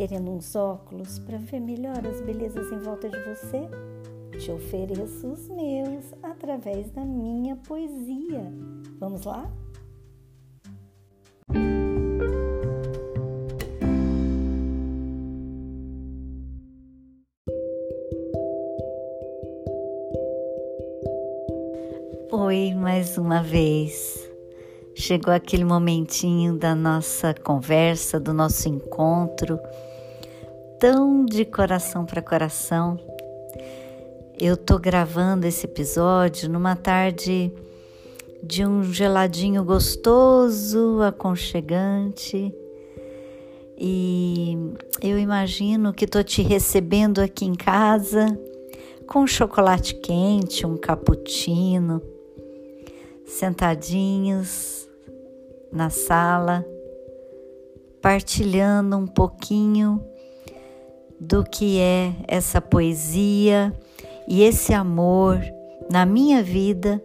querendo uns óculos para ver melhor as belezas em volta de você? Te ofereço os meus através da minha poesia. Vamos lá? Oi, mais uma vez. Chegou aquele momentinho da nossa conversa, do nosso encontro, tão de coração para coração. Eu tô gravando esse episódio numa tarde de um geladinho gostoso, aconchegante. E eu imagino que tô te recebendo aqui em casa com um chocolate quente, um cappuccino sentadinhos na sala, partilhando um pouquinho do que é essa poesia e esse amor na minha vida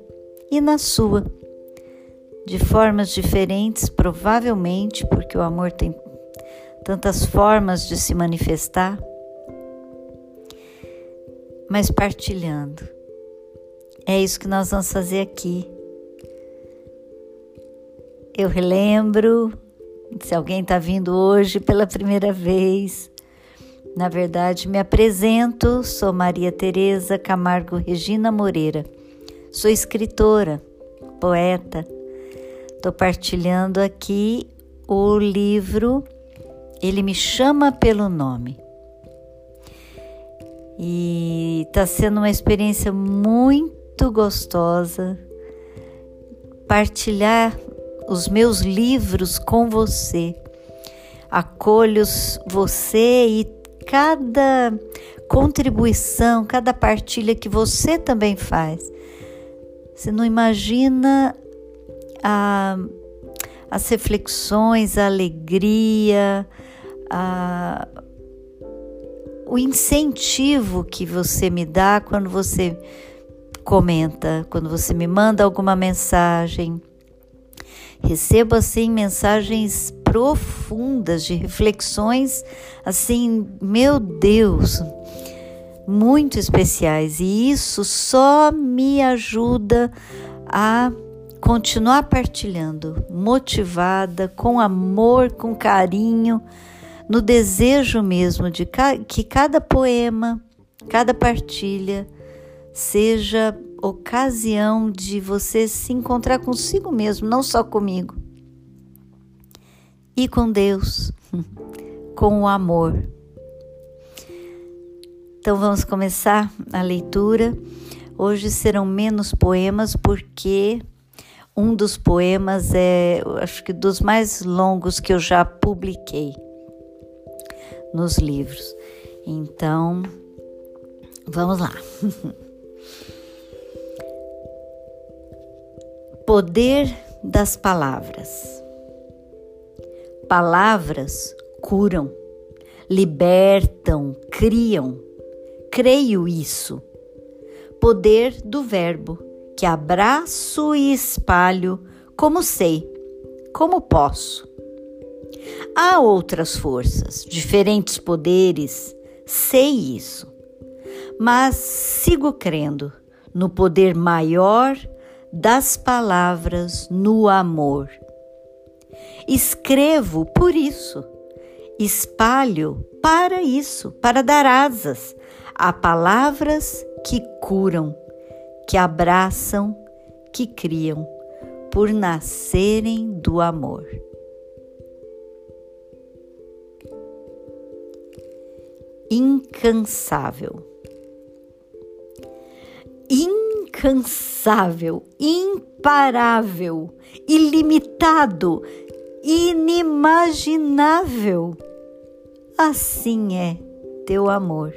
e na sua. De formas diferentes, provavelmente, porque o amor tem tantas formas de se manifestar, mas partilhando. É isso que nós vamos fazer aqui eu relembro, se alguém está vindo hoje pela primeira vez, na verdade, me apresento, sou Maria Tereza Camargo Regina Moreira. Sou escritora, poeta. Estou partilhando aqui o livro Ele me chama pelo nome. E está sendo uma experiência muito gostosa partilhar os meus livros com você. Acolho você e cada contribuição, cada partilha que você também faz. Você não imagina a, as reflexões, a alegria, a, o incentivo que você me dá quando você comenta, quando você me manda alguma mensagem. Recebo assim mensagens profundas de reflexões assim, meu Deus, muito especiais. E isso só me ajuda a continuar partilhando, motivada, com amor, com carinho, no desejo mesmo de que cada poema, cada partilha seja ocasião de você se encontrar consigo mesmo, não só comigo, e com Deus, com o amor. Então vamos começar a leitura. Hoje serão menos poemas porque um dos poemas é, acho que dos mais longos que eu já publiquei nos livros. Então, vamos lá. Poder das palavras. Palavras curam, libertam, criam. Creio isso. Poder do verbo que abraço e espalho como sei, como posso. Há outras forças, diferentes poderes, sei isso. Mas sigo crendo no poder maior das palavras no amor. Escrevo por isso, espalho para isso, para dar asas a palavras que curam, que abraçam, que criam, por nascerem do amor. Incansável. Incansável imparável, ilimitado, inimaginável. Assim é teu amor.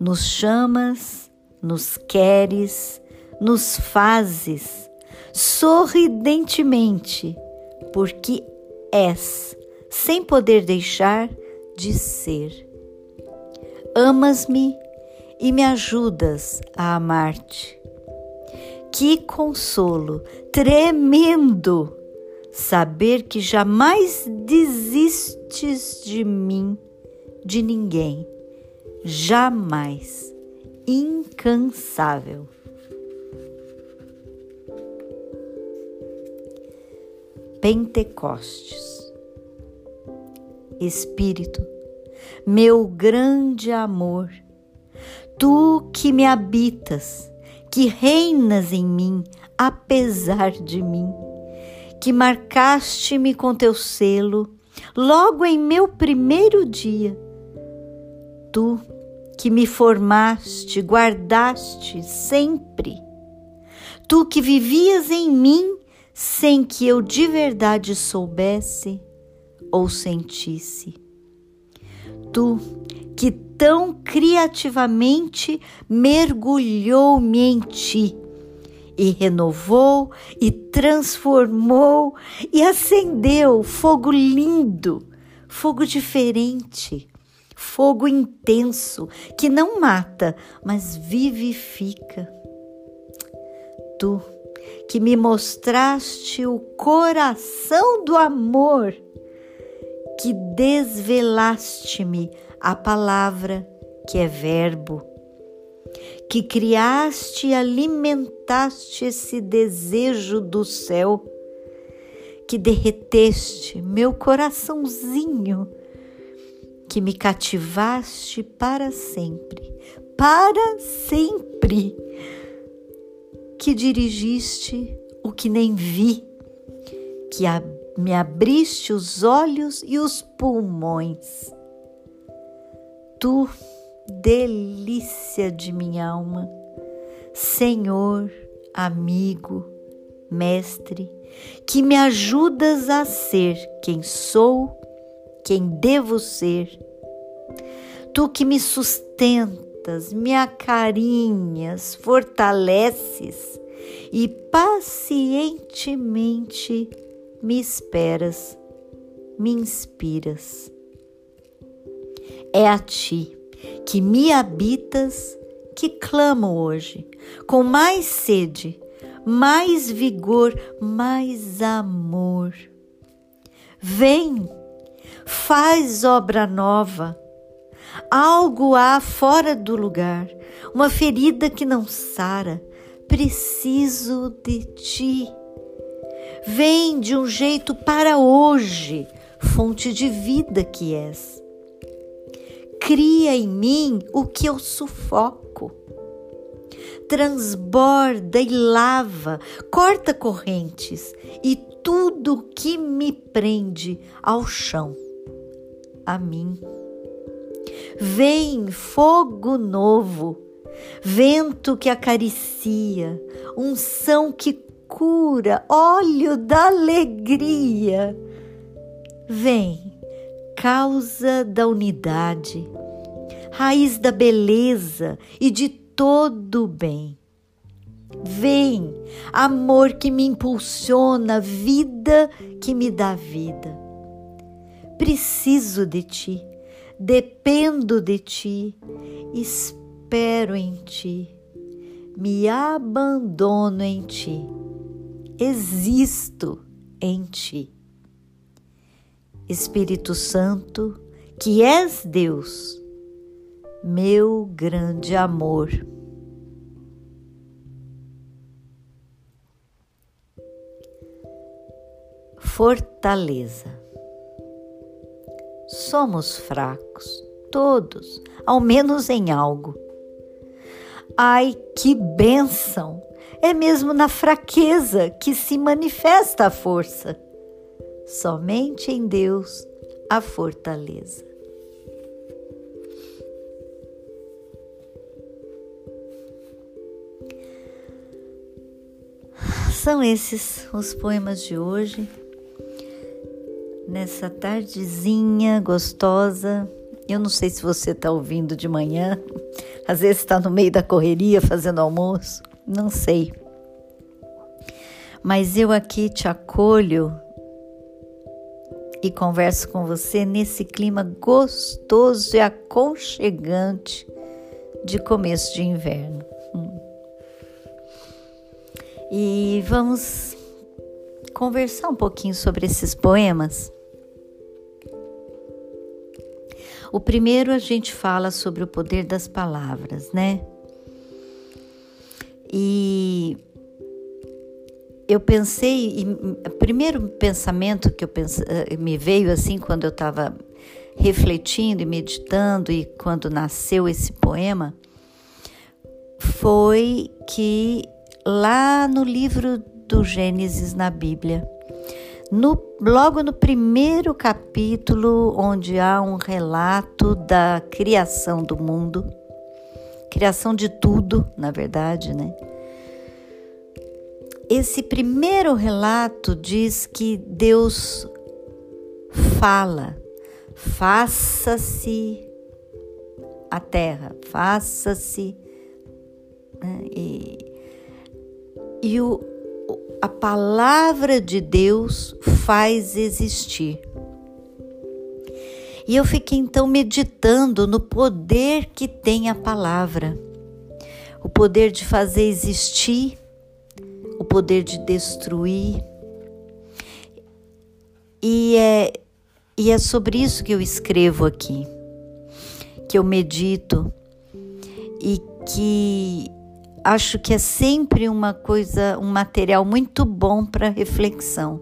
Nos chamas, nos queres, nos fazes sorridentemente, porque és, sem poder deixar de ser. Amas-me e me ajudas a amar-te. Que consolo tremendo saber que jamais desistes de mim de ninguém, jamais, incansável. Pentecostes. Espírito, meu grande amor, tu que me habitas, que reinas em mim, apesar de mim, que marcaste-me com teu selo logo em meu primeiro dia. Tu que me formaste, guardaste sempre. Tu que vivias em mim sem que eu de verdade soubesse ou sentisse. Tu que tão criativamente mergulhou-me em ti e renovou e transformou e acendeu fogo lindo, fogo diferente, fogo intenso que não mata, mas vivifica. Tu que me mostraste o coração do amor, que desvelaste-me a palavra que é verbo que criaste e alimentaste esse desejo do céu, que derreteste meu coraçãozinho, que me cativaste para sempre, para sempre, que dirigiste o que nem vi, que me abriste os olhos e os pulmões. Tu delícia de minha alma, Senhor, amigo, mestre, que me ajudas a ser quem sou, quem devo ser. Tu que me sustentas, me acarinhas, fortaleces e pacientemente me esperas, me inspiras. É a ti que me habitas, que clamo hoje, com mais sede, mais vigor, mais amor. Vem, faz obra nova. Algo há fora do lugar, uma ferida que não sara. Preciso de ti. Vem de um jeito para hoje, fonte de vida que és cria em mim o que eu sufoco. Transborda e lava, corta correntes e tudo que me prende ao chão, a mim. Vem fogo novo, vento que acaricia, unção que cura, óleo da alegria. Vem causa da unidade, raiz da beleza e de todo o bem. Vem, amor que me impulsiona, vida que me dá vida. Preciso de ti, dependo de ti, espero em ti, me abandono em ti, existo em ti. Espírito Santo, que és Deus, meu grande amor. Fortaleza. Somos fracos, todos, ao menos em algo. Ai, que bênção! É mesmo na fraqueza que se manifesta a força somente em Deus a fortaleza. São esses os poemas de hoje. Nessa tardezinha gostosa. Eu não sei se você está ouvindo de manhã, às vezes está no meio da correria fazendo almoço, não sei. Mas eu aqui te acolho e converso com você nesse clima gostoso e aconchegante de começo de inverno. Hum. E vamos conversar um pouquinho sobre esses poemas. O primeiro a gente fala sobre o poder das palavras, né? E eu pensei, o primeiro pensamento que eu pense, eh, me veio assim quando eu estava refletindo e meditando e quando nasceu esse poema foi que lá no livro do Gênesis na Bíblia, no, logo no primeiro capítulo, onde há um relato da criação do mundo, criação de tudo, na verdade, né? Esse primeiro relato diz que Deus fala, faça-se a terra, faça-se. Né? E, e o, a palavra de Deus faz existir. E eu fiquei então meditando no poder que tem a palavra, o poder de fazer existir o poder de destruir. E é, e é sobre isso que eu escrevo aqui, que eu medito e que acho que é sempre uma coisa, um material muito bom para reflexão.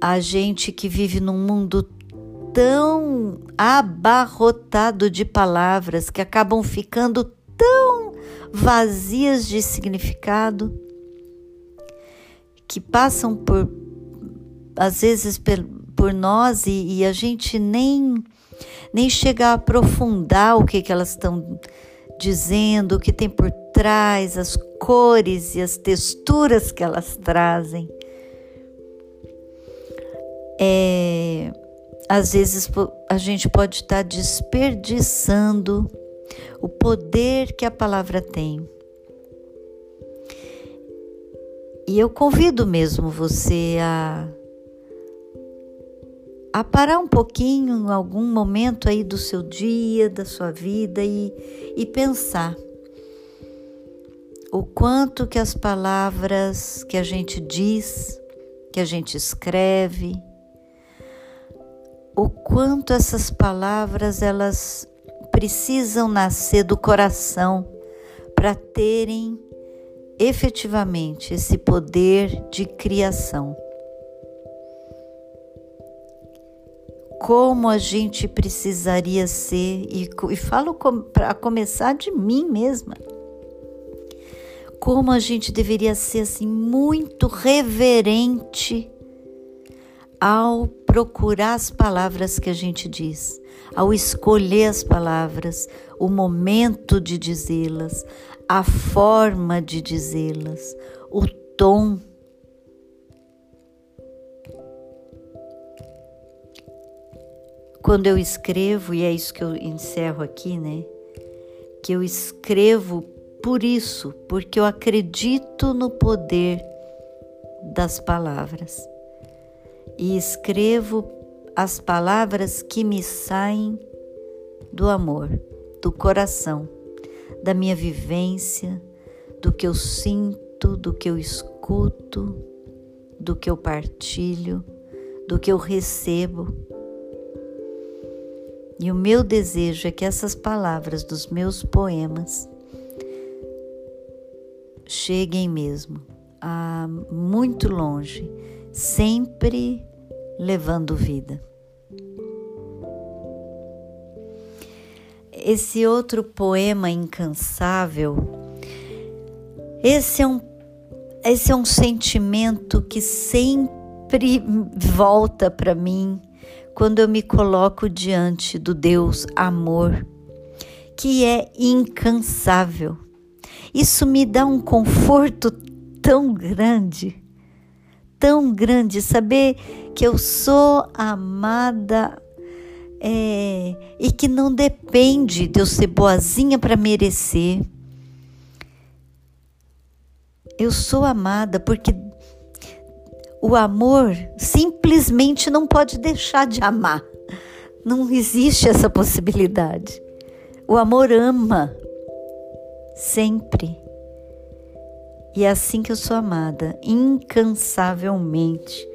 A gente que vive num mundo tão abarrotado de palavras que acabam ficando tão vazias de significado, que passam por, às vezes, por, por nós e, e, a gente nem, nem chega a aprofundar o que, que elas estão dizendo, o que tem por trás, as cores e as texturas que elas trazem. É, às vezes a gente pode estar desperdiçando o poder que a palavra tem. E eu convido mesmo você a, a parar um pouquinho em algum momento aí do seu dia, da sua vida e, e pensar o quanto que as palavras que a gente diz, que a gente escreve, o quanto essas palavras elas precisam nascer do coração para terem efetivamente esse poder de criação. Como a gente precisaria ser, e, e falo para começar de mim mesma, como a gente deveria ser assim muito reverente ao procurar as palavras que a gente diz, ao escolher as palavras, o momento de dizê-las, a forma de dizê-las, o tom. Quando eu escrevo, e é isso que eu encerro aqui, né? Que eu escrevo por isso, porque eu acredito no poder das palavras e escrevo as palavras que me saem do amor, do coração, da minha vivência, do que eu sinto, do que eu escuto, do que eu partilho, do que eu recebo. E o meu desejo é que essas palavras dos meus poemas cheguem mesmo a muito longe sempre levando vida. Esse outro poema incansável, esse é um, esse é um sentimento que sempre volta para mim quando eu me coloco diante do Deus amor, que é incansável. Isso me dá um conforto tão grande tão grande saber que eu sou amada é, e que não depende de eu ser boazinha para merecer. Eu sou amada porque o amor simplesmente não pode deixar de amar. Não existe essa possibilidade. O amor ama sempre. E é assim que eu sou amada, incansavelmente.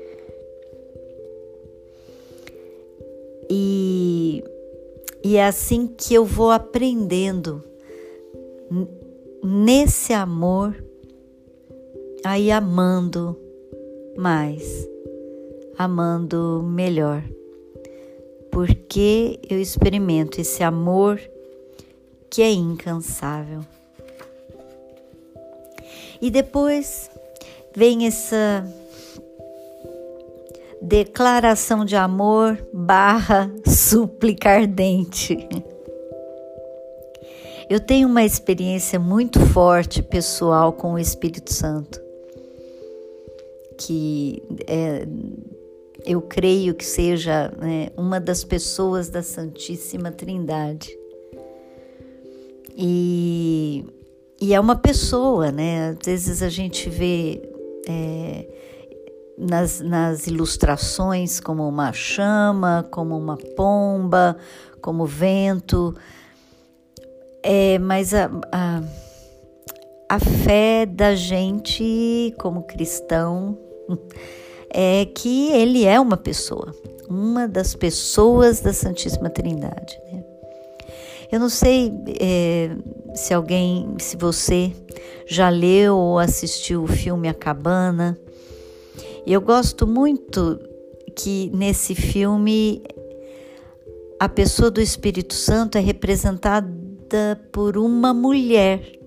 E, e é assim que eu vou aprendendo nesse amor, aí amando mais, amando melhor. Porque eu experimento esse amor que é incansável. E depois vem essa declaração de amor barra súplica ardente. Eu tenho uma experiência muito forte pessoal com o Espírito Santo, que é, eu creio que seja né, uma das pessoas da Santíssima Trindade. E, e é uma pessoa, né? Às vezes a gente vê é, nas, nas ilustrações como uma chama, como uma pomba, como vento, é, mas a, a, a fé da gente como cristão é que ele é uma pessoa, uma das pessoas da Santíssima Trindade. Né? Eu não sei é, se alguém, se você já leu ou assistiu o filme A Cabana. Eu gosto muito que nesse filme a pessoa do Espírito Santo é representada por uma mulher.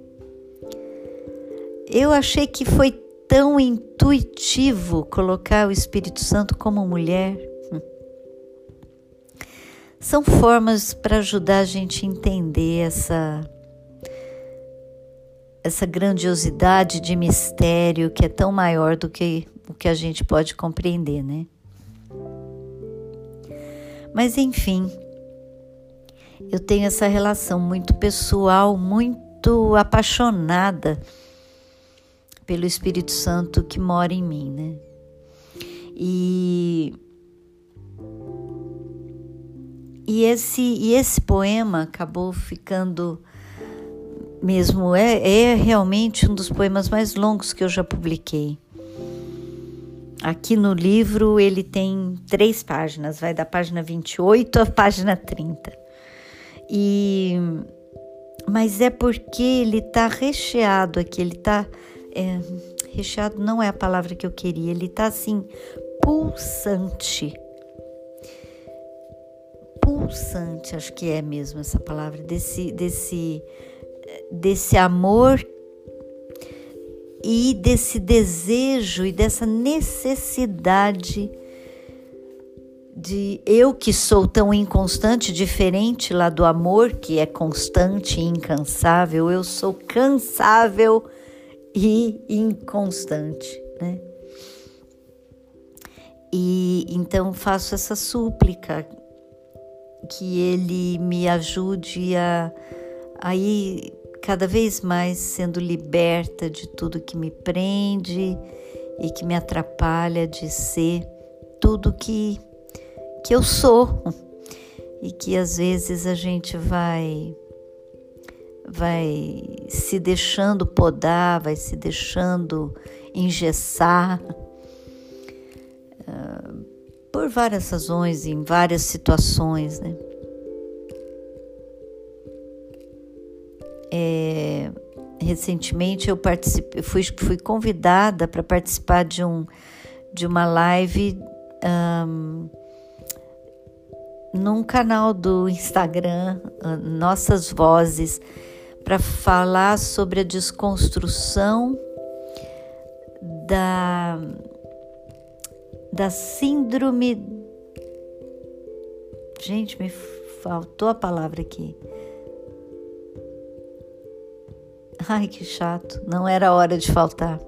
Eu achei que foi tão intuitivo colocar o Espírito Santo como mulher. São formas para ajudar a gente a entender essa essa grandiosidade de mistério que é tão maior do que o que a gente pode compreender, né? Mas enfim, eu tenho essa relação muito pessoal, muito apaixonada pelo Espírito Santo que mora em mim, né? E e esse, e esse poema acabou ficando mesmo, é, é realmente um dos poemas mais longos que eu já publiquei. Aqui no livro ele tem três páginas, vai da página 28 à página 30. E mas é porque ele está recheado aqui, ele está é, recheado não é a palavra que eu queria, ele está assim pulsante pulsante, acho que é mesmo essa palavra, desse, desse, desse amor e desse desejo e dessa necessidade de eu que sou tão inconstante, diferente lá do amor que é constante e incansável, eu sou cansável e inconstante, né? E então faço essa súplica que Ele me ajude a, a ir cada vez mais sendo liberta de tudo que me prende e que me atrapalha de ser tudo que, que eu sou e que às vezes a gente vai vai se deixando podar, vai se deixando engessar. Por várias razões, em várias situações, né? É, recentemente eu participei, fui, fui convidada para participar de, um, de uma live um, num canal do Instagram, Nossas Vozes, para falar sobre a desconstrução da da síndrome. Gente, me faltou a palavra aqui. Ai, que chato, não era hora de faltar.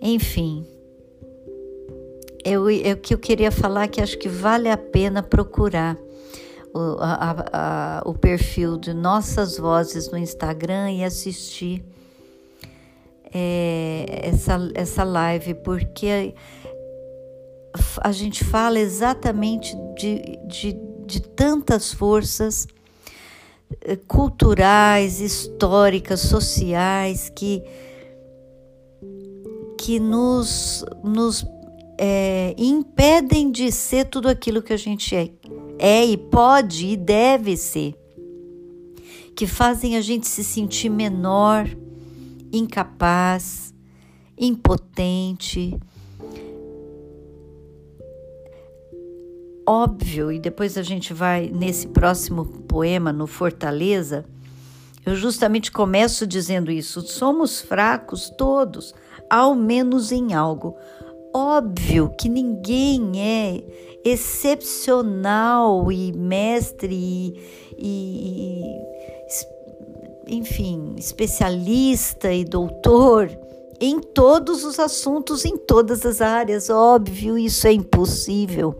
Enfim, eu, o que eu queria falar é que acho que vale a pena procurar o, a, a, o perfil de Nossas Vozes no Instagram e assistir é, essa, essa live, porque a, gente fala exatamente de, de, de tantas forças eh, culturais, históricas, sociais que, que nos, nos é, impedem de ser tudo aquilo que a gente é, é e pode e deve ser, que fazem a gente se sentir menor, incapaz, impotente. Óbvio, e depois a gente vai nesse próximo poema, no Fortaleza, eu justamente começo dizendo isso. Somos fracos todos, ao menos em algo. Óbvio que ninguém é excepcional e mestre e, e enfim, especialista e doutor em todos os assuntos, em todas as áreas. Óbvio, isso é impossível.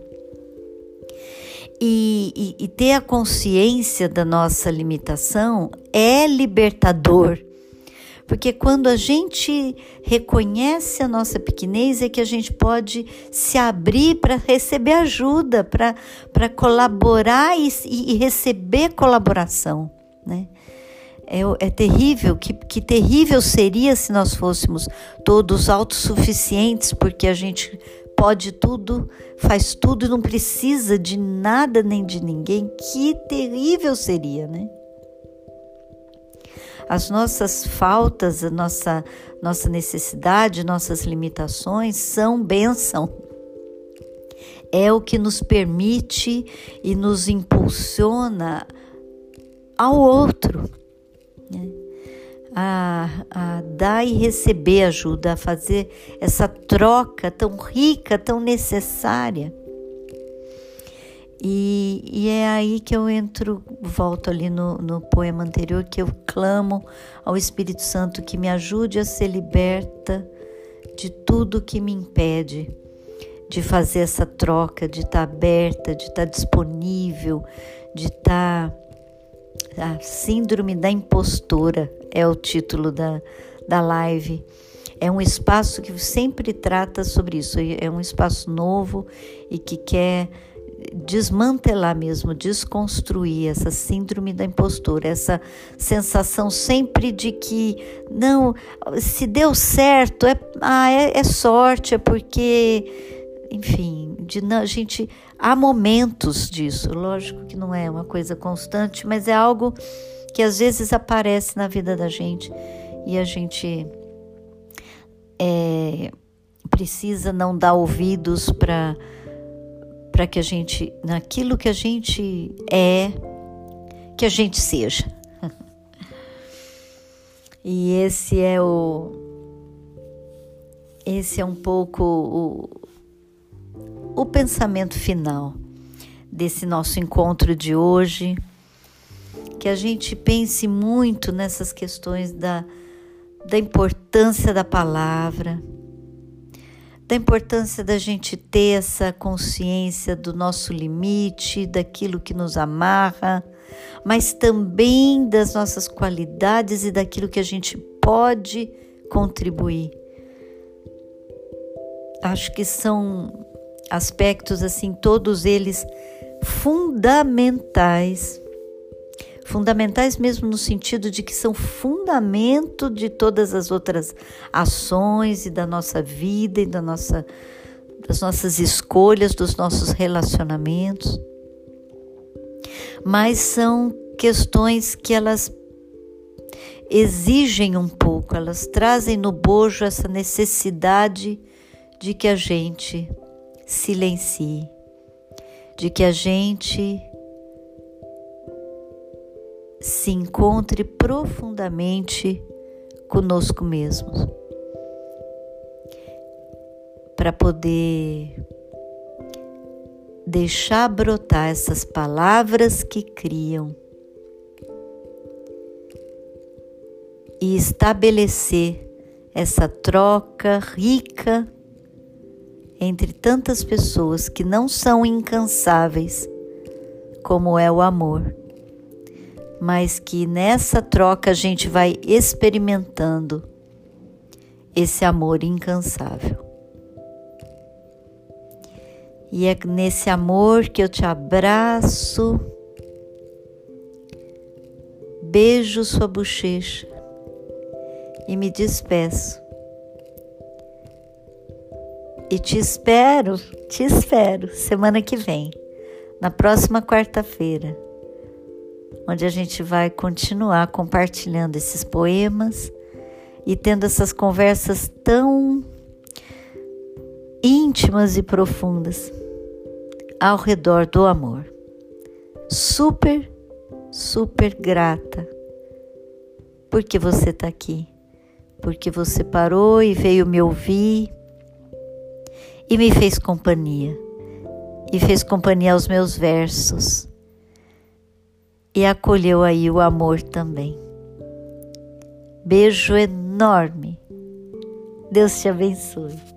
E, e, e, ter a consciência da nossa limitação é libertador. Porque quando a gente reconhece a nossa pequenez, é que a gente pode se abrir para receber ajuda, para colaborar e, e, receber colaboração. Né? É, é terrível, que, que terrível seria se nós fôssemos todos autossuficientes, porque a gente pode tudo, faz tudo e não precisa de nada nem de ninguém. Que terrível seria, né? As nossas faltas, a nossa, nossa necessidade, nossas limitações são bênção. É o que nos permite e nos impulsiona ao outro. Né? A, a, dar e receber ajuda, a fazer essa troca tão rica, tão necessária. E, e, é aí que eu entro, volto ali no, no poema anterior, que eu clamo ao Espírito Santo que me ajude a ser liberta de tudo que me impede de fazer essa troca, de estar aberta, de estar disponível, de estar. A Síndrome da Impostora é o título da, da live. É um espaço que sempre trata sobre isso, é um espaço novo e que quer desmantelar mesmo, desconstruir essa síndrome da impostura, essa sensação sempre de que não, se deu certo, é, ah, é, é sorte, é porque, enfim, de a gente há momentos disso. Lógico que não é uma coisa constante, mas é algo que às vezes aparece na vida da gente e a gente é, precisa não dar ouvidos para para que a gente, naquilo que a gente é, que a gente seja. e esse é o. Esse é um pouco o, o pensamento final desse nosso encontro de hoje. Que a gente pense muito nessas questões da, da importância da palavra da importância da gente ter essa consciência do nosso limite, daquilo que nos amarra, mas também das nossas qualidades e daquilo que a gente pode contribuir. Acho que são aspectos assim, todos eles fundamentais fundamentais mesmo no sentido de que são fundamento de todas as outras ações e da nossa vida e da nossa, das nossas escolhas, dos nossos relacionamentos. Mas são questões que elas exigem um pouco, elas trazem no bojo essa necessidade de que a gente silencie, de que a gente se encontre profundamente conosco mesmos, para poder deixar brotar essas palavras que criam. E estabelecer essa troca rica entre tantas pessoas que não são incansáveis como é o amor mas que nessa troca a gente vai experimentando esse amor incansável. E é nesse amor que eu te abraço, beijo sua bochecha e me despeço. E te espero, te espero semana que vem, na próxima quarta-feira, onde a gente vai continuar compartilhando esses poemas e tendo essas conversas tão íntimas e profundas ao redor do amor. Super, super grata porque você está aqui, porque você parou e veio me ouvir e me fez companhia, e fez companhia aos meus versos, e acolheu aí o amor também. Beijo enorme. Deus te abençoe.